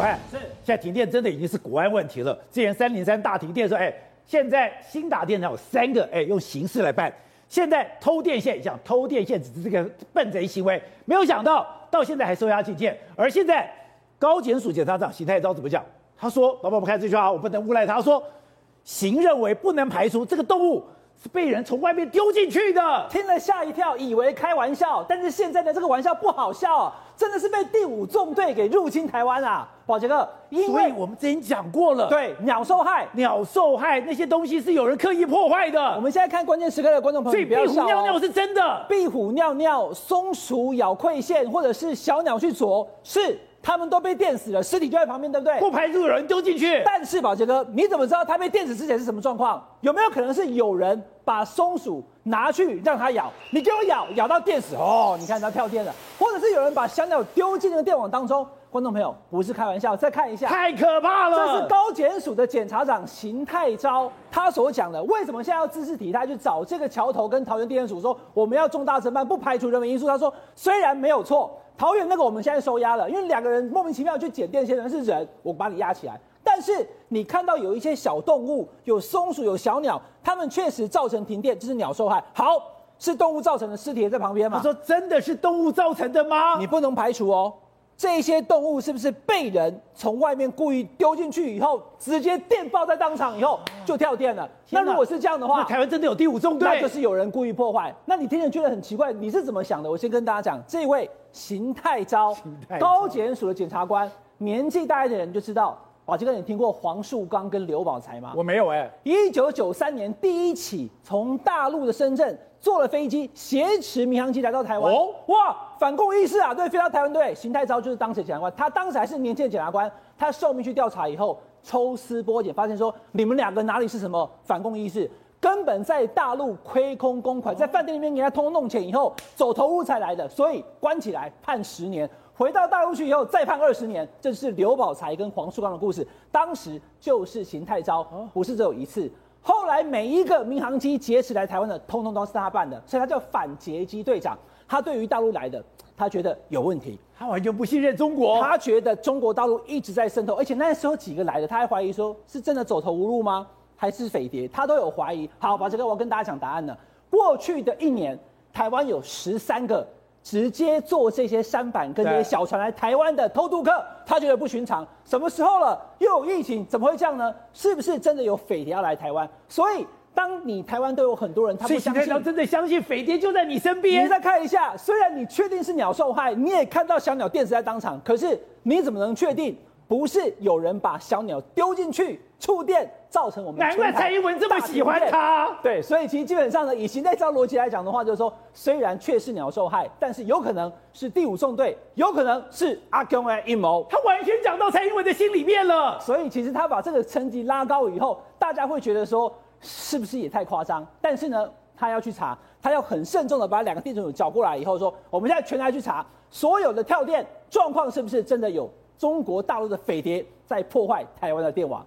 喂，是，现在停电真的已经是国安问题了。之前三零三大停电的时候，哎，现在新打电厂有三个，哎，用刑事来办。现在偷电线，想偷电线只是这个笨贼行为，没有想到到现在还收押禁见。而现在高检署检察长邢太昭怎么讲？他说：“老板，我们看这句话，我不能诬赖他。他说，邢认为不能排除这个动物。”是被人从外面丢进去的，听了吓一跳，以为开玩笑，但是现在的这个玩笑不好笑啊，真的是被第五纵队给入侵台湾啊，宝杰哥，因为我们之前讲过了，对，鸟受害，鸟受害那些东西是有人刻意破坏的。我们现在看关键时刻的观众朋友，所以壁虎尿尿是真的，壁虎尿尿、松鼠咬馈线，或者是小鸟去啄，是。他们都被电死了，尸体就在旁边，对不对？不排除有人丢进去。但是宝杰哥，你怎么知道他被电死之前是什么状况？有没有可能是有人把松鼠拿去让它咬？你给我咬，咬到电死哦！你看它跳电了，或者是有人把小鸟丢进那个电网当中？观众朋友，不是开玩笑，再看一下，太可怕了！这是高检署的检察长邢太昭他所讲的。为什么现在要兹事体态去找这个桥头跟桃园地检署说我们要重大侦办，不排除人为因素？他说虽然没有错。桃园那个我们现在收押了，因为两个人莫名其妙去捡电线，人是人，我把你押起来。但是你看到有一些小动物，有松鼠，有小鸟，它们确实造成停电，就是鸟受害。好，是动物造成的，尸体也在旁边嘛？他说真的是动物造成的吗？你不能排除哦。这些动物是不是被人从外面故意丢进去以后，直接电爆在当场以后就跳电了？那如果是这样的话，那台湾真的有第五纵队？那就是有人故意破坏。那你听着觉得很奇怪，你是怎么想的？我先跟大家讲，这位邢太昭，高检署的检察官，年纪大一点的人就知道。宝杰哥，你听过黄树刚跟刘宝才吗？我没有哎、欸。一九九三年第一起从大陆的深圳坐了飞机挟持民航机来到台湾。哦，哇，反共意识啊！对，飞到台湾对。邢太昭就是当时检察官，他当时还是年轻的检察官，他受命去调查以后，抽丝剥茧，发现说你们两个哪里是什么反共意识，根本在大陆亏空公款，在饭店里面给他通通弄钱以后，走投无路才来的，所以关起来判十年。回到大陆去以后，再判二十年。这是刘宝才跟黄树刚的故事。当时就是邢太昭，不是只有一次。后来每一个民航机劫持来台湾的，通通都是他办的，所以他叫反劫机队长。他对于大陆来的，他觉得有问题，他完全不信任中国。他觉得中国大陆一直在渗透，而且那时候几个来的，他还怀疑说是真的走投无路吗？还是匪谍？他都有怀疑。好，把这个我要跟大家讲答案了。过去的一年，台湾有十三个。直接坐这些舢板跟这些小船来台湾的偷渡客，他觉得不寻常。什么时候了？又有疫情，怎么会这样呢？是不是真的有匪谍要来台湾？所以，当你台湾都有很多人，他不相信，真的相信匪谍就在你身边。你再看一下，虽然你确定是鸟受害，你也看到小鸟电死在当场，可是你怎么能确定？不是有人把小鸟丢进去触电，造成我们。难怪蔡英文这么喜欢他。对，所以其实基本上呢，以邢太钊逻辑来讲的话，就是说，虽然确是鸟受害，但是有可能是第五纵队，有可能是阿共的阴谋。他完全讲到蔡英文的心里面了。所以其实他把这个层级拉高以后，大家会觉得说，是不是也太夸张？但是呢，他要去查，他要很慎重的把两个地检署找过来以后说，我们现在全台去查所有的跳电状况，是不是真的有？中国大陆的匪谍在破坏台湾的电网。